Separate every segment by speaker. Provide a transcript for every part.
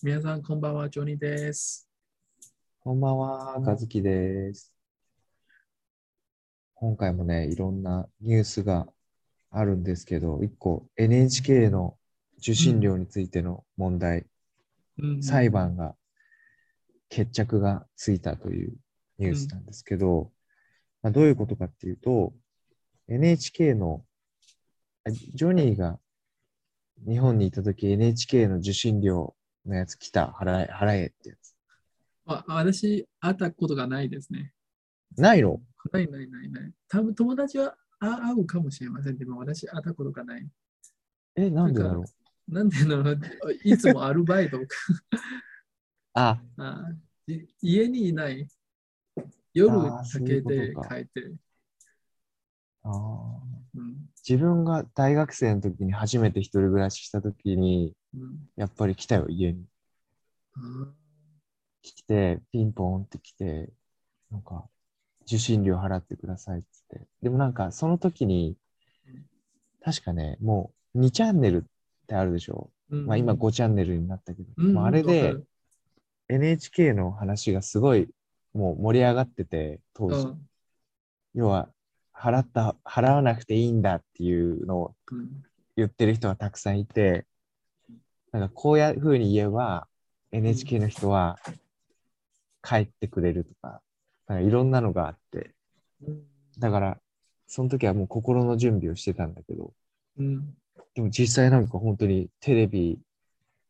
Speaker 1: 皆さん、こんばんは、ジョニーです。
Speaker 2: こんばんは、和樹です。今回もね、いろんなニュースがあるんですけど、一個 NHK の受信料についての問題、
Speaker 1: うん
Speaker 2: 裁判が決着がついたというニュースなんですけど、まあ、どういうことかっていうと、NHK の、あジョニーが日本にいたとき NHK の受信料のやつ来た、払え、払えってやつ。
Speaker 1: あ私、会ったことがないですね。
Speaker 2: ないの？
Speaker 1: ないないないない。多分友達はあ会うかもしれません。でも私、会ったことがない。
Speaker 2: え、なんでだろう？
Speaker 1: なんでのいつもアルバイトか
Speaker 2: あ、
Speaker 1: あい家にいない。夜だけで帰って。
Speaker 2: あー
Speaker 1: うん
Speaker 2: 自分が大学生の時に初めて一人暮らしした時に、
Speaker 1: うん
Speaker 2: やっぱり来たよ、家に。
Speaker 1: あー
Speaker 2: 来て、ピンポンって来て、なんか、受信料払ってくださいっつって。でもなんか、その時に、確かね、もう2チャンネルってあるでしょ。
Speaker 1: うん
Speaker 2: まあ今5チャンネルになったけど、
Speaker 1: うん
Speaker 2: もうあれで NHK の話がすごいもう盛り上がってて、当時。
Speaker 1: うん
Speaker 2: 要は、払った、払わなくていいんだっていうのを
Speaker 1: うん
Speaker 2: 言ってる人がたくさんいて、なんかこういうふうに言えば NHK の人は帰ってくれるとか、なんかいろんなのがあって、
Speaker 1: うん。
Speaker 2: だからその時はもう心の準備をしてたんだけど、
Speaker 1: うん。
Speaker 2: でも実際なんか本当にテレビ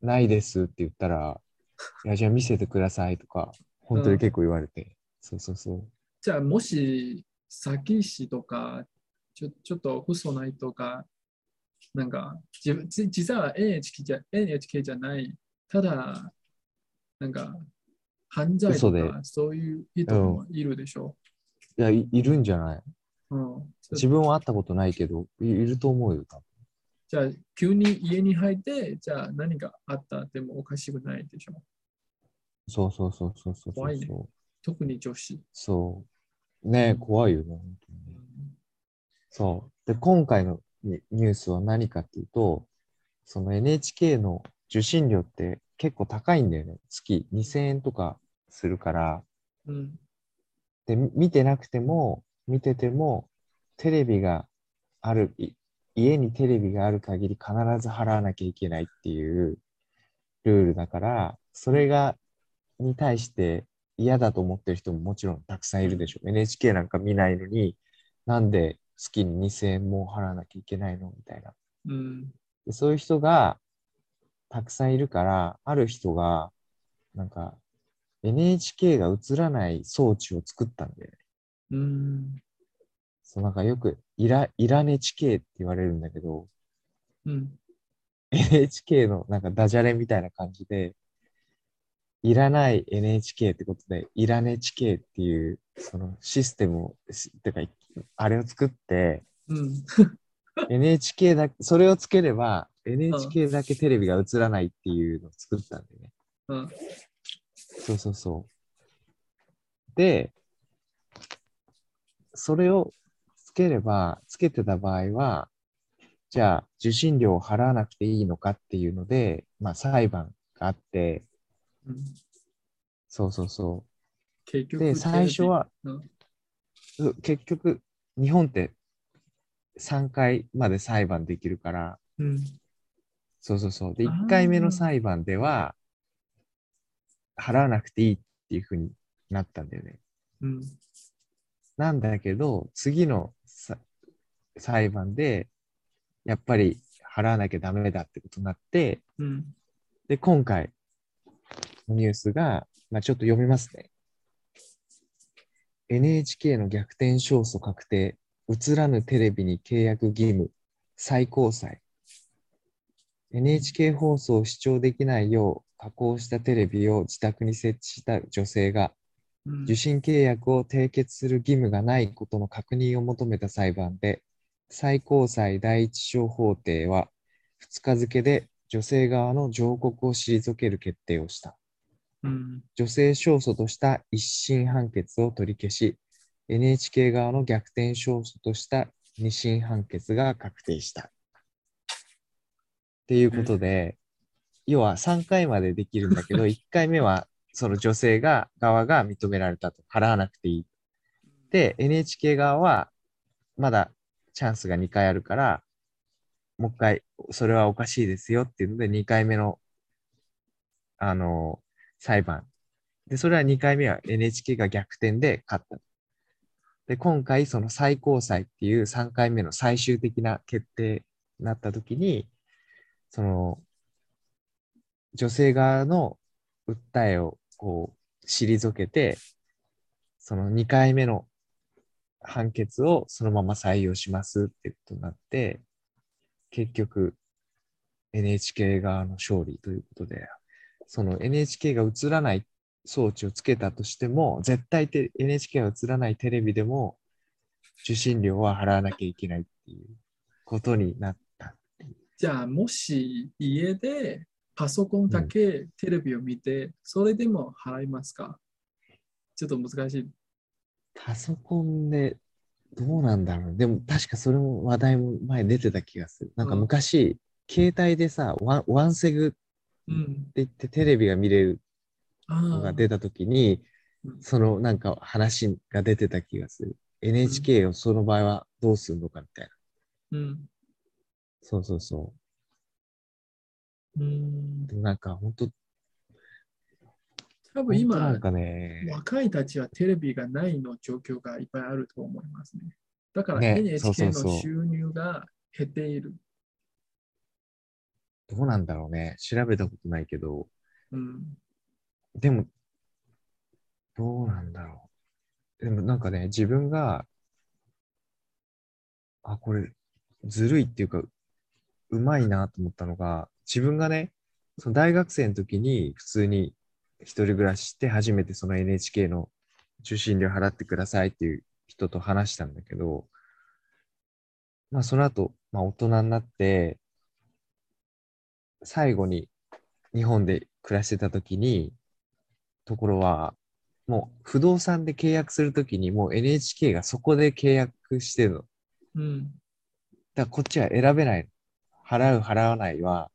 Speaker 2: ないですって言ったら、いやじゃあ見せてくださいとか、本当に結構言われて、そうそうそう。
Speaker 1: じゃあ、もし、詐欺師とか、ちょちょっと嘘ないとか、なんか、自分じ実際は NHK じゃ NHK じゃない、ただ、なんか、犯罪とか、そういう人もいるでしょ。
Speaker 2: いやい、いるんじゃない？
Speaker 1: うん
Speaker 2: 自分は会ったことないけど、いいると思うよ、多分。
Speaker 1: じゃあ、急に家に入って、じゃあ何があったってもおかしくないでしょ。
Speaker 2: そうそうそうそうそうそう
Speaker 1: 怖いね
Speaker 2: そう。
Speaker 1: 特に女子。
Speaker 2: そう。ね怖いよね、本当にね。そう。で、今回のニニュースは何かっていうと、その NHK の受信料って結構高いんだよね。月2000円とかするから。
Speaker 1: うん。
Speaker 2: で、み見てなくても、見てても、テレビがある、い家にテレビがある限り必ず払わなきゃいけないっていうルールだから、それが、に対して嫌だと思ってる人ももちろんたくさんいるでしょう。NHK なんか見ないのに、なんで月に2000円も払わなきゃいけないのみたいな。
Speaker 1: うん。
Speaker 2: でそういう人がたくさんいるから、ある人が、なんか、NHK が映らない装置を作ったんだよね。
Speaker 1: うん。
Speaker 2: そう、なんかよく、イラ、イラネチ系って言われるんだけど、
Speaker 1: うん。
Speaker 2: NHK のなんかダジャレみたいな感じで、いらない NHK ってことで、イラネチ系っていう、そのシステムを、してか、あれを作って、
Speaker 1: うん。
Speaker 2: NHK だけ、それをつければ、NHK だけテレビが映らないっていうのを作ったんだよね。
Speaker 1: うん。
Speaker 2: そうそうそう。で、それをつければ、つけてた場合は、じゃあ受信料を払わなくていいのかっていうので、まあ裁判があって、
Speaker 1: うん
Speaker 2: そうそうそ
Speaker 1: 結局、
Speaker 2: で最初は
Speaker 1: うん
Speaker 2: う。結局、日本って3回まで裁判できるから、
Speaker 1: うん。
Speaker 2: そうそうそう。で、
Speaker 1: あー
Speaker 2: 1回目の裁判では、払わなくていいっていうふうになったんだよね。
Speaker 1: うん。
Speaker 2: なんだけど、次のさ裁判で、やっぱり払わなきゃダメだってことになって、
Speaker 1: うん。
Speaker 2: で、今回のニュースが、まあ、ちょっと読みますね。NHK の逆転勝訴確定、映らぬテレビに契約義務、最高裁。NHK 放送を視聴できないよう加工したテレビを自宅に設置した女性が、
Speaker 1: うん
Speaker 2: 受信契約を締結する義務がないことの確認を求めた裁判で、最高裁第一小法廷は2日付で女性側の上告を退ける決定をした。
Speaker 1: うん。
Speaker 2: 女性勝訴とした一審判決を取り消し、NHK 側の逆転勝訴とした二審判決が確定した。っていうことで、要は3回までできるんだけど、1回目はその女性が、側が認められたと。払わなくていい。で、NHK 側は、まだチャンスが2回あるから、もう一回、それはおかしいですよっていうので、2回目の、あの、裁判。で、それは2回目は NHK が逆転で勝った。で、今回、その最高裁っていう3回目の最終的な決定になったときに、その、女性側の訴えをこう退けて、その2回目の判決をそのまま採用しますってことになって、結局 NHK 側の勝利ということで、その NHK が映らない装置をつけたとしても、絶対て NHK が映らないテレビでも受信料は払わなきゃいけないっていうことになった。
Speaker 1: じゃあ、もし家でパソコンだけテレビを見て、それでも払いますか？ちょっと難しい。
Speaker 2: パソコンでどうなんだろう。でも確かそれも話題も前出てた気がする。なんか
Speaker 1: うん
Speaker 2: 昔、携帯でさ、ワンワンセグって
Speaker 1: うん。
Speaker 2: 言ってテレビが見れるのが出たときに、
Speaker 1: うん
Speaker 2: そのなんか話が出てた気がする。NHK をその場合はどうするのかみたいな。
Speaker 1: うん。
Speaker 2: そうそうそ
Speaker 1: うん
Speaker 2: う。でもなんか本当、
Speaker 1: 多分今、
Speaker 2: なんかね、
Speaker 1: 若いたちはテレビがないの状況がいっぱいあると思いますね。だから
Speaker 2: ね
Speaker 1: NHK
Speaker 2: そうそうそう
Speaker 1: の収入が減っている。
Speaker 2: どうなんだろうね。調べたことないけど、
Speaker 1: うん。
Speaker 2: でも、どうなんだろう。でもなんかね、自分が、あ、これ、ずるいっていうか、うまいなと思ったのが、自分がね、その大学生の時に普通に一人暮らしして初めてその NHK の受信料払ってくださいっていう人と話したんだけど、まあその後、まあ大人になって、最後に日本で暮らしてた時に、ところは、もう不動産で契約するときにもう NHK がそこで契約してるの。
Speaker 1: うん。
Speaker 2: だからこっちは選べないの。払う、払わないは、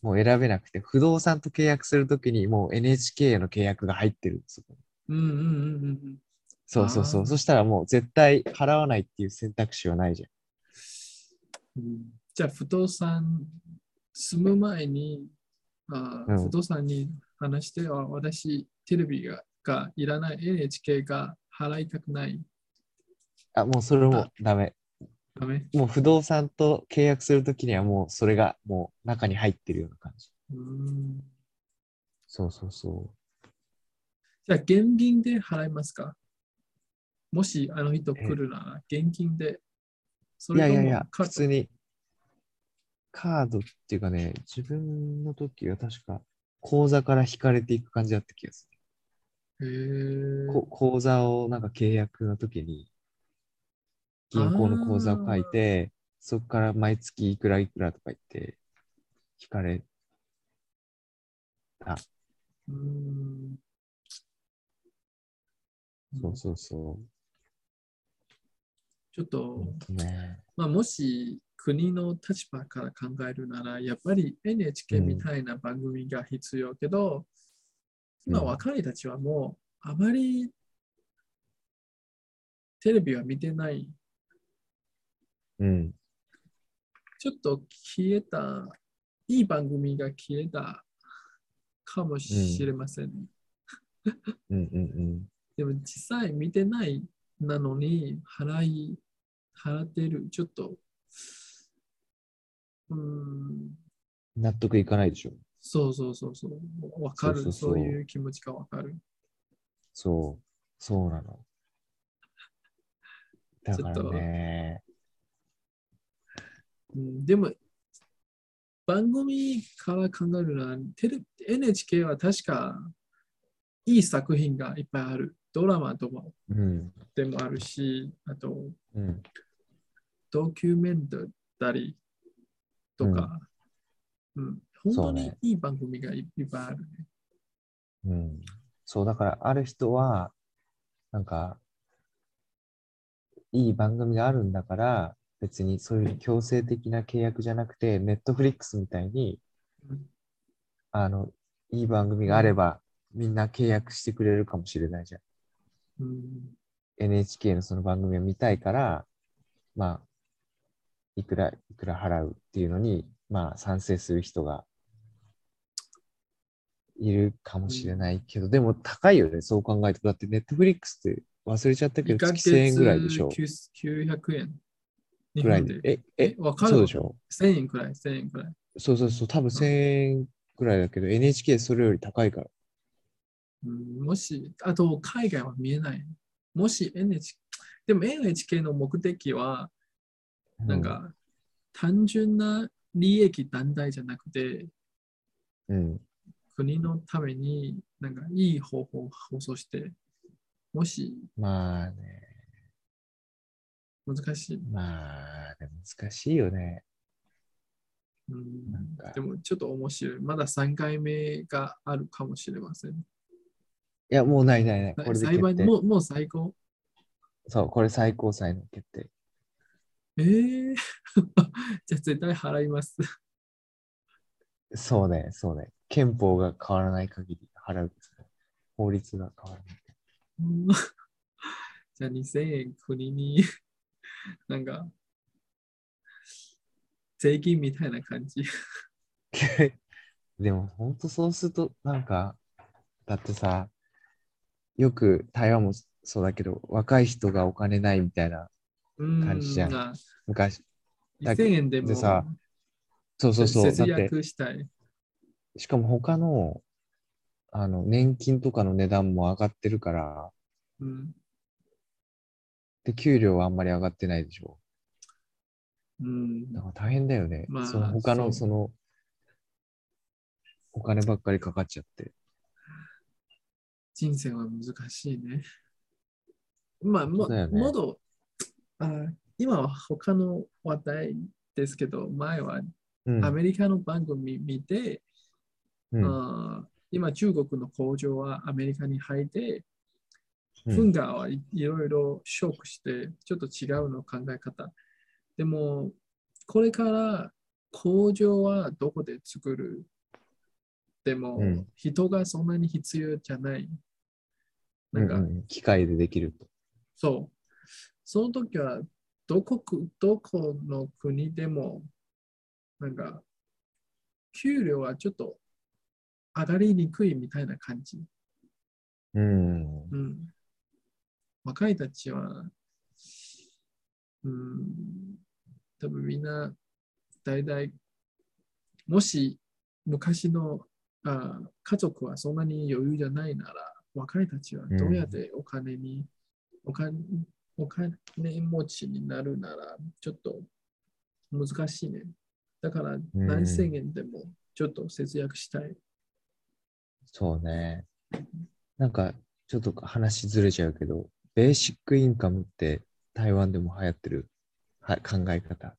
Speaker 2: もう選べなくて、不動産と契約するときにもう NHK の契約が入ってるんですよ。
Speaker 1: うんうんうんうん
Speaker 2: そうそうそう。そしたらもう絶対払わないっていう選択肢はないじゃん。
Speaker 1: うん。じゃあ、不動産住む前に、あ
Speaker 2: うん
Speaker 1: 不動産に話して、あ私、テレビががいらない NHK が払いたくない。
Speaker 2: あ、もうそれもダメ。
Speaker 1: ダメ
Speaker 2: もう不動産と契約するときにはもうそれがもう中に入ってるような感じ。
Speaker 1: うん。
Speaker 2: そうそうそ
Speaker 1: じゃあ、現金で払いますか？もしあの人来るなら、現金で。そ
Speaker 2: う。いやいやいや、普通にカードっていうかね、自分の時は確か口座から引かれていく感じだった気がす
Speaker 1: へ
Speaker 2: る。
Speaker 1: ー
Speaker 2: こ口座をなんか契約の時に銀行の口座を書いて、そこから毎月いくらいくらとか言って引かれた。
Speaker 1: うん
Speaker 2: そうそうそ
Speaker 1: ちょっと、
Speaker 2: う。ね、
Speaker 1: まあ、もし国の立場から考えるなら、やっぱり NHK みたいな番組が必要けど、今
Speaker 2: うん
Speaker 1: 若いたちはもうあまりテレビは見てない。
Speaker 2: うん。
Speaker 1: ちょっと消えた、いい番組が消えたかもしれません。
Speaker 2: うんうんうん。
Speaker 1: でも実際見てないなのに払い、払ってる。ちょっと、うーん、
Speaker 2: 納得いかないでしょ。
Speaker 1: そうそうそうそう。わかる
Speaker 2: そうそうそう
Speaker 1: そういう気持ちがわかる。
Speaker 2: そう。そうなの。だからね。
Speaker 1: うん、でも、番組から考えるなら、テレ NHK は確かいい作品がいっぱいある。ドラマとも
Speaker 2: うん。
Speaker 1: でもあるし、あと
Speaker 2: うん。
Speaker 1: ドキュメンタリーとか、うん本当にいい番組がいいっぱいあるね。
Speaker 2: うん。そう、だから、ある人は、なんか、いい番組があるんだから、別にそういう強制的な契約じゃなくて、ネットフリックスみたいに
Speaker 1: うん、
Speaker 2: あの、いい番組があれば、みんな契約してくれるかもしれないじゃん。
Speaker 1: うん。
Speaker 2: NHK のその番組を見たいから、まあ、いくら、いくら払うっていうのに、まあ、賛成する人がいるかもしれないけど、でも高いよね、そう考えると。だって、ネットフリックスって忘れちゃったけ
Speaker 1: 1
Speaker 2: ど、
Speaker 1: ヶ
Speaker 2: 月1000円ぐらいでしょ。
Speaker 1: 900円。日
Speaker 2: ぐらい
Speaker 1: 本で。。
Speaker 2: でえ、え
Speaker 1: え、わかる？
Speaker 2: そうでしょ
Speaker 1: ？1000円くらい、1000円くらい。
Speaker 2: そうそうそう、多分1000円ぐらいだけど、NHK それより高いから。
Speaker 1: うん、もし、あと海外は見えない。もし NHK、でも NHK の目的は、なんか、単純な利益団体じゃなくて、
Speaker 2: うん、
Speaker 1: 国のためになんかいい方法を放送して、もし
Speaker 2: まあね、
Speaker 1: 難しい。
Speaker 2: まあ、難しいよね。
Speaker 1: うんでもちょっと面白い。まだ3回目があるかもしれません。
Speaker 2: いや、もうないないない。これで
Speaker 1: 幸い
Speaker 2: 決定。
Speaker 1: もうもう最高。
Speaker 2: そう、これ最高裁の決定。
Speaker 1: えー、じゃあ絶対払います。
Speaker 2: そうね、そうね。憲法が変わらない限り払うですね。法律が変わらない。
Speaker 1: うんじゃあ2000円国に なんか税金みたいな感じ。
Speaker 2: でも、本当そうすると、なんか、だってさ、よく台湾もそうだけど、若い人がお金ないみたいな、
Speaker 1: うん
Speaker 2: 感じじゃん
Speaker 1: あ
Speaker 2: 昔。だ
Speaker 1: 2000円でも
Speaker 2: でさそうそうそう。だ
Speaker 1: 節約したい。
Speaker 2: しかも他の、あの、年金とかの値段も上がってるから、
Speaker 1: うん
Speaker 2: で、給料はあんまり上がってないでしょ。
Speaker 1: うん
Speaker 2: だから大変だよね。
Speaker 1: まあ
Speaker 2: その他の、
Speaker 1: そ
Speaker 2: の、お金ばっかりかかっちゃって。
Speaker 1: 人生は難しいね。まあ、も
Speaker 2: ね
Speaker 1: もどあ今は他の話題ですけど、前は
Speaker 2: うん。
Speaker 1: アメリカの番組見て、
Speaker 2: うん
Speaker 1: あ今中国の工場はアメリカに入って、
Speaker 2: うん
Speaker 1: 文化はいいろいろショックして、ちょっと違うの考え方。でも、これから工場はどこで作る？でも、
Speaker 2: うん
Speaker 1: 人がそんなに必要じゃない。なんか、
Speaker 2: うんうん機械でできると。
Speaker 1: そう。その時は、どこく、どこの国でも、なんか、給料はちょっと上がりにくいみたいな感じ。
Speaker 2: うん。
Speaker 1: うん。若いたちは、うん、多分みんな、大体、もし昔のあ家族はそんなに余裕じゃないなら、若いたちはどうやってお金に、お金お金持ちになるなら、ちょっと難しいね。だから何千円でもちょっと節約したい。
Speaker 2: そうね。なんか、ちょっと話ずれちゃうけど、ベーシックインカムって台湾でも流行ってる？は考え方。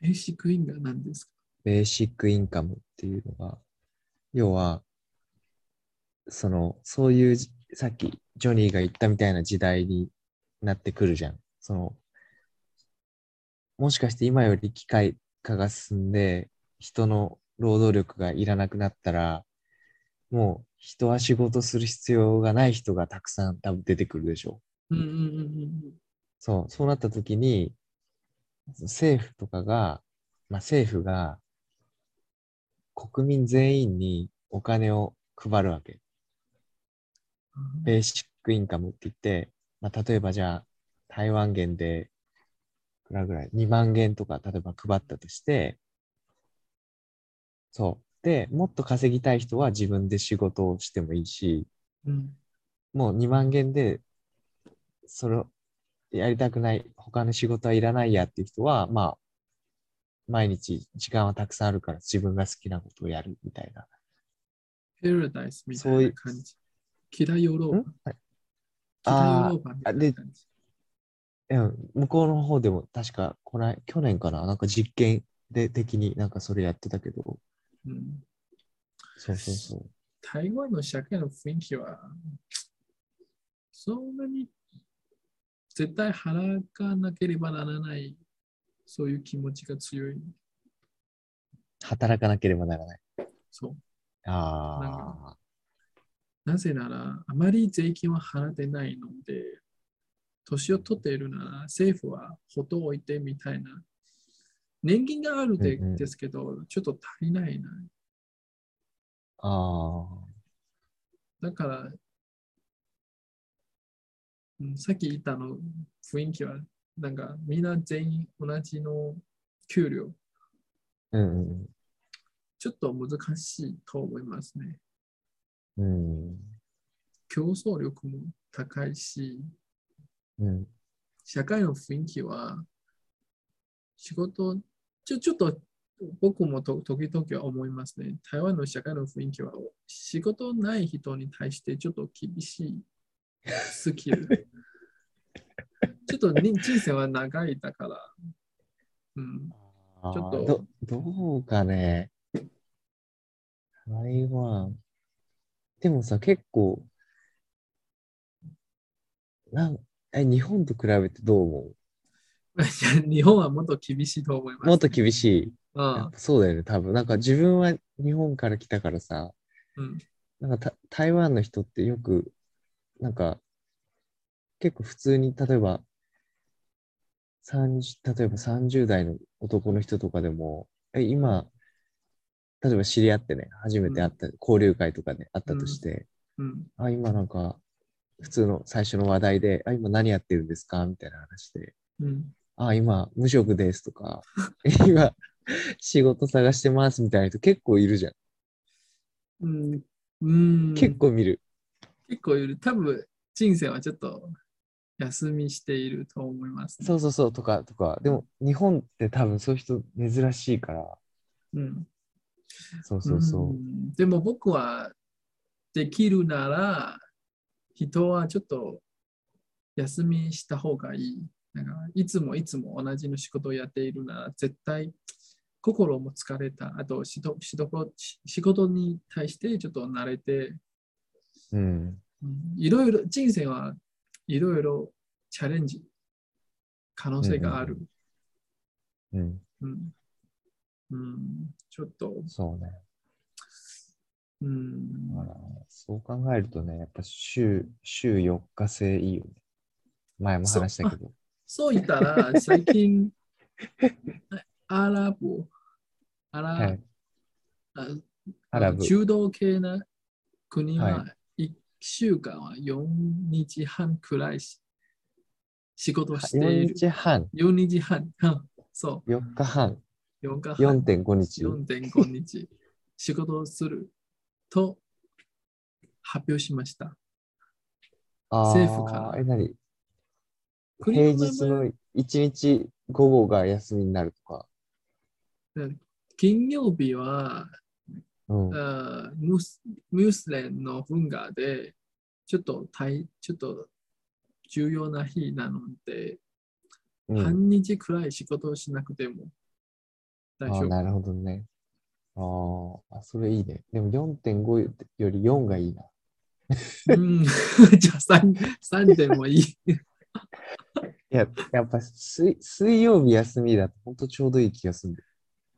Speaker 1: ベーシックインが何ですか？
Speaker 2: ベーシックインカムっていうのが、要は、その、そういうじ、さっきジョニーが言ったみたいな時代になってくるじゃん。その、もしかして今より機械化が進んで、人の労働力がいらなくなったら、もう人は仕事する必要がない人がたくさん多分出てくるでしょう。
Speaker 1: うんうんうんうん
Speaker 2: そう、そうなった時に、政府とかが、まあ政府が国民全員にお金を配るわけ。
Speaker 1: うん。
Speaker 2: ベーシックインカムって言って、まあ例えばじゃあ台湾元で、いくらぐらい ?2 万元とか例えば配ったとして、そう。で、もっと稼ぎたい人は自分で仕事をしてもいいし、
Speaker 1: うん
Speaker 2: もう2万元で、それをやりたくない、他の仕事はいらないやっていう人は、まあ、毎日時間はたくさんあるから自分が好きなことをやるみたいな。
Speaker 1: パラダイスみた
Speaker 2: そうい
Speaker 1: な感じ。北ヨーロ。
Speaker 2: はい
Speaker 1: 北ヨーロッパみたいな感じ。
Speaker 2: うん向こうの方でも確か、この去年かな、なんか実験で的になんかそれやってたけど、
Speaker 1: うん
Speaker 2: そうそうそう。
Speaker 1: 台湾の社会の雰囲気は、そんなに絶対払わなければならない、そういう気持ちが強い。
Speaker 2: 働かなければならない。
Speaker 1: そう。
Speaker 2: ああ。
Speaker 1: なぜなら、あまり税金は払ってないので、年を取っているなら政府はほど置いてみたいな。年金があるで,、
Speaker 2: うんうん
Speaker 1: ですけど、ちょっと足りないな。
Speaker 2: あ
Speaker 1: だから、うんさっき言ったの雰囲気は、なんかみんな全員同じの給料、
Speaker 2: あ。うん
Speaker 1: ちょっと難しいと思いますね。
Speaker 2: うん。うん。
Speaker 1: 競争力も高いし、
Speaker 2: うん。
Speaker 1: 社会の雰囲気は、仕事、ちょちょっと僕もと時々思いますね。台湾の社会の雰囲気は、仕事ない人に対してちょっと厳しいスキル。ちょっとに人生は長いだから。うん、ちょっと
Speaker 2: ど、どうかね。台湾。でもさ、結構、なん、え、日本と比べてどう思
Speaker 1: いや 日本はもっと厳しいと思います。
Speaker 2: うもっと厳しい？や
Speaker 1: あ
Speaker 2: っぱそうだよね、多分。なんか自分は日本から来たからさ、
Speaker 1: うん
Speaker 2: なんかた台湾の人ってよく、なんか、結構普通に、例えば、30例えば30代の男の人とかでも、え、今、例えば知り合ってね、初めて会った、交流会とかで会ったとして、
Speaker 1: うん
Speaker 2: あ、今なんか、普通の最初の話題で、あ、今何やってるんですか？みたいな話で、
Speaker 1: うん
Speaker 2: あ、今、無職ですとか、今、仕事探してますみたいな人結構いるじゃん。
Speaker 1: うんうん、
Speaker 2: 結構見る。
Speaker 1: 結構いる。多分人生はちょっと休みしていると思います、ね。
Speaker 2: そうそうそうとか、とか。でも、日本って多分そういう人珍しいから、
Speaker 1: うん
Speaker 2: そうそうそうう。
Speaker 1: んでも僕はできるなら人はちょっと休みした方がいい。なんかいつもいつも同じの仕事をやっているなら絶対心も疲れた。あと仕事に対してちょっと慣れて、
Speaker 2: うん。
Speaker 1: うんいろいろ人生はいろいろチャレンジ可能性がある。
Speaker 2: うん。
Speaker 1: うんうん、ちょっと、
Speaker 2: そうね。
Speaker 1: うん、
Speaker 2: そう考えるとね、やっぱ週、週4日制いいよね。前も話したけど。
Speaker 1: そう言ったら、最近、アラブ、アラ,、
Speaker 2: はい。
Speaker 1: あ
Speaker 2: アラブ。
Speaker 1: 中道系な国は
Speaker 2: は
Speaker 1: 1週間は4日半くらいし仕事してい
Speaker 2: 4
Speaker 1: る。
Speaker 2: 日半、
Speaker 1: 4日半。うんそ
Speaker 2: 4日半、
Speaker 1: う、4日半。
Speaker 2: 4.5日。
Speaker 1: 4.5日仕事をすると発表しました。
Speaker 2: あ
Speaker 1: 政府から
Speaker 2: ーえ、何？
Speaker 1: 国
Speaker 2: 平日の1日午後が休みになるとか。
Speaker 1: 金曜日は
Speaker 2: うん。
Speaker 1: ムスムースレンの文化でちょっと大ちょっと重要な日なので、
Speaker 2: うん、
Speaker 1: 半日くらい仕事をしなくても大丈夫。
Speaker 2: なるほどね。あーあ、それいいね。でも4.5より4がいいな。
Speaker 1: うん、じゃあ 3, 3点もいい。
Speaker 2: いや、やっぱ水水曜日休みだと本当ちょうどいい気がする。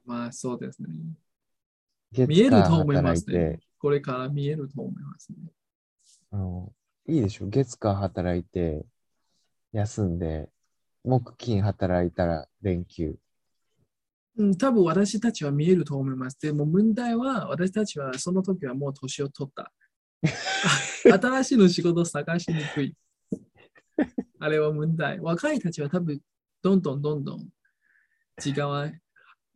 Speaker 1: まあそうですね。
Speaker 2: 月
Speaker 1: 見える
Speaker 2: 火
Speaker 1: と思いますね。これから見えると思いますね。
Speaker 2: あのいいでしょ月火働いて、休んで、木金働いたら連休。
Speaker 1: うん、多分私たちは見えると思います。でも問題は私たちはその時はもう年を取った。新しいの仕事を探しにくい。あれは問題。若いたちは多分どんどんどんどん時間は、え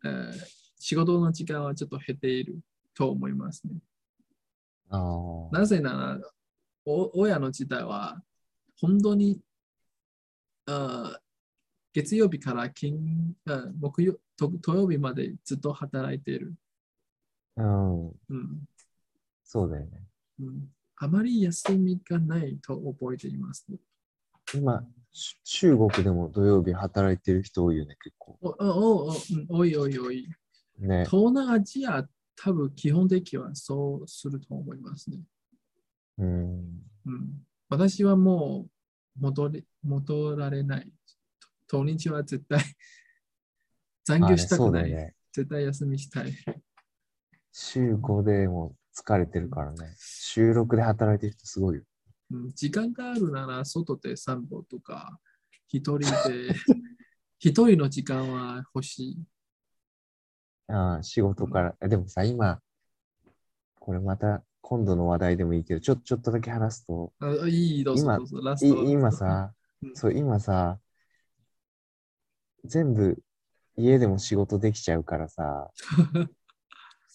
Speaker 1: ー仕事の時間はちょっと減っていると思いますね。なぜなら、お親の時代は本当にあー月曜日から金あ木曜と土曜日までずっと働いている。
Speaker 2: うん。
Speaker 1: うん
Speaker 2: そうだよね。
Speaker 1: うん、あまり休みがないと覚えています、ね。
Speaker 2: 今、し中国でも土曜日働いてる人多いよね、結構。
Speaker 1: おおおおうんおいおいおい。
Speaker 2: ね。
Speaker 1: 東南アジア、多分基本的にはそうすると思いますね。
Speaker 2: うん。
Speaker 1: うん、私はもう戻れ戻られない。土日は絶対残業したくない。
Speaker 2: あね。
Speaker 1: 絶対休みしたい。
Speaker 2: 週5でも疲れてるからね。収録で働いてる人すごいよ。
Speaker 1: うん、時間があるなら外で散歩とか、一人で、一人の時間は欲しい。
Speaker 2: ああ、仕事から。えでもさ、今、これまた今度の話題でもいいけど、ちょちょっとだけ話すと、
Speaker 1: あいい、どうぞ
Speaker 2: 今さ
Speaker 1: う、ん
Speaker 2: そう、今さ、全部家でも仕事できちゃうからさ、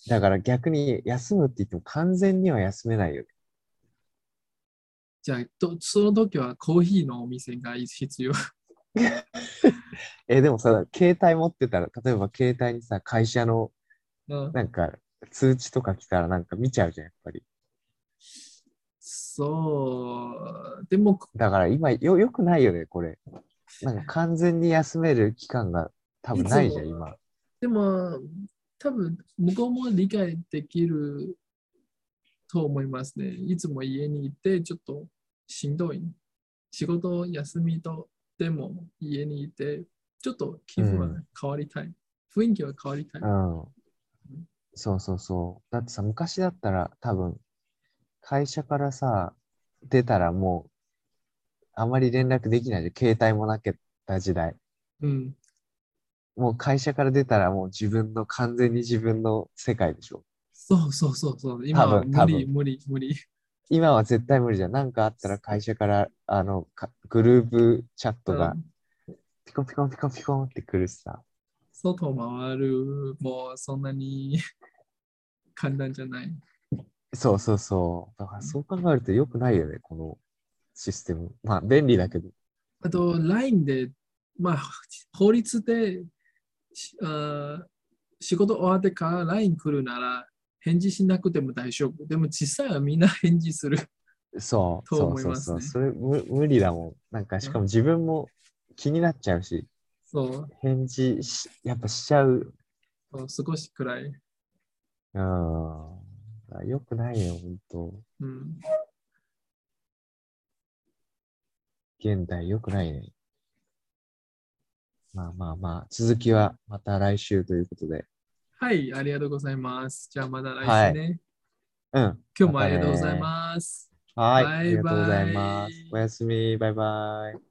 Speaker 2: だから逆に休むって言っても完全には休めないよね。
Speaker 1: じゃあど、その時はコーヒーのお店が必要？
Speaker 2: え、でもさ、携帯持ってたら、例えば携帯にさ、会社の
Speaker 1: うん
Speaker 2: なんか通知とか来たらなんか見ちゃうじゃん、やっぱり。
Speaker 1: そう、でも、
Speaker 2: だから今よ、よくないよね、これ。なんか完全に休める期間が多分ないじゃん、今。
Speaker 1: でも、多分向こうも理解できると思いますね。いつも家にいてちょっとしんどい。仕事休みとでも家にいて、ちょっと気分は変わりたい。雰囲気は変わりたい。
Speaker 2: うん。そうそうそう。だってさ、昔だったら多分、会社からさ、出たらもう、あまり連絡できないじゃん。携帯もなかった時代。
Speaker 1: うん。
Speaker 2: もう会社から出たらもう自分の、完全に自分の世界でしょ。
Speaker 1: そうそうそうそう。今は無理、無理、無理。
Speaker 2: 今は絶対無理じゃん。なんかあったら会社から、あの、かグループチャットが
Speaker 1: うん
Speaker 2: ピコンピコンピコンピコンってくるしさ。
Speaker 1: 外回る、もうそんなに 簡単じゃない。
Speaker 2: そうそうそう。だからそう考えると良くないよね、このシステム。まあ、便利だけど。
Speaker 1: あと、LINE で、まあ、法律で、しあ仕事終わってから LINE 来るなら、返事しなくても大丈夫。でも実際はみんな返事する。
Speaker 2: そう、
Speaker 1: と
Speaker 2: そう
Speaker 1: 思いますね
Speaker 2: そうそう。それ無無理だもん。なんか、しかも自分も気になっちゃうし、
Speaker 1: そう
Speaker 2: 返事し、やっぱしちゃう。
Speaker 1: そう、少しくらい。
Speaker 2: うん。よくないよ、本当
Speaker 1: うん、
Speaker 2: 現代よくないね。まあまあまあ、続きはまた来週ということで。
Speaker 1: はい、ありがとうございます。じゃあまた来週ね。
Speaker 2: うん。
Speaker 1: 今日もありがとうござい
Speaker 2: す。
Speaker 1: ます。
Speaker 2: はい、ありがとうございます。おやすみ、バイバイ。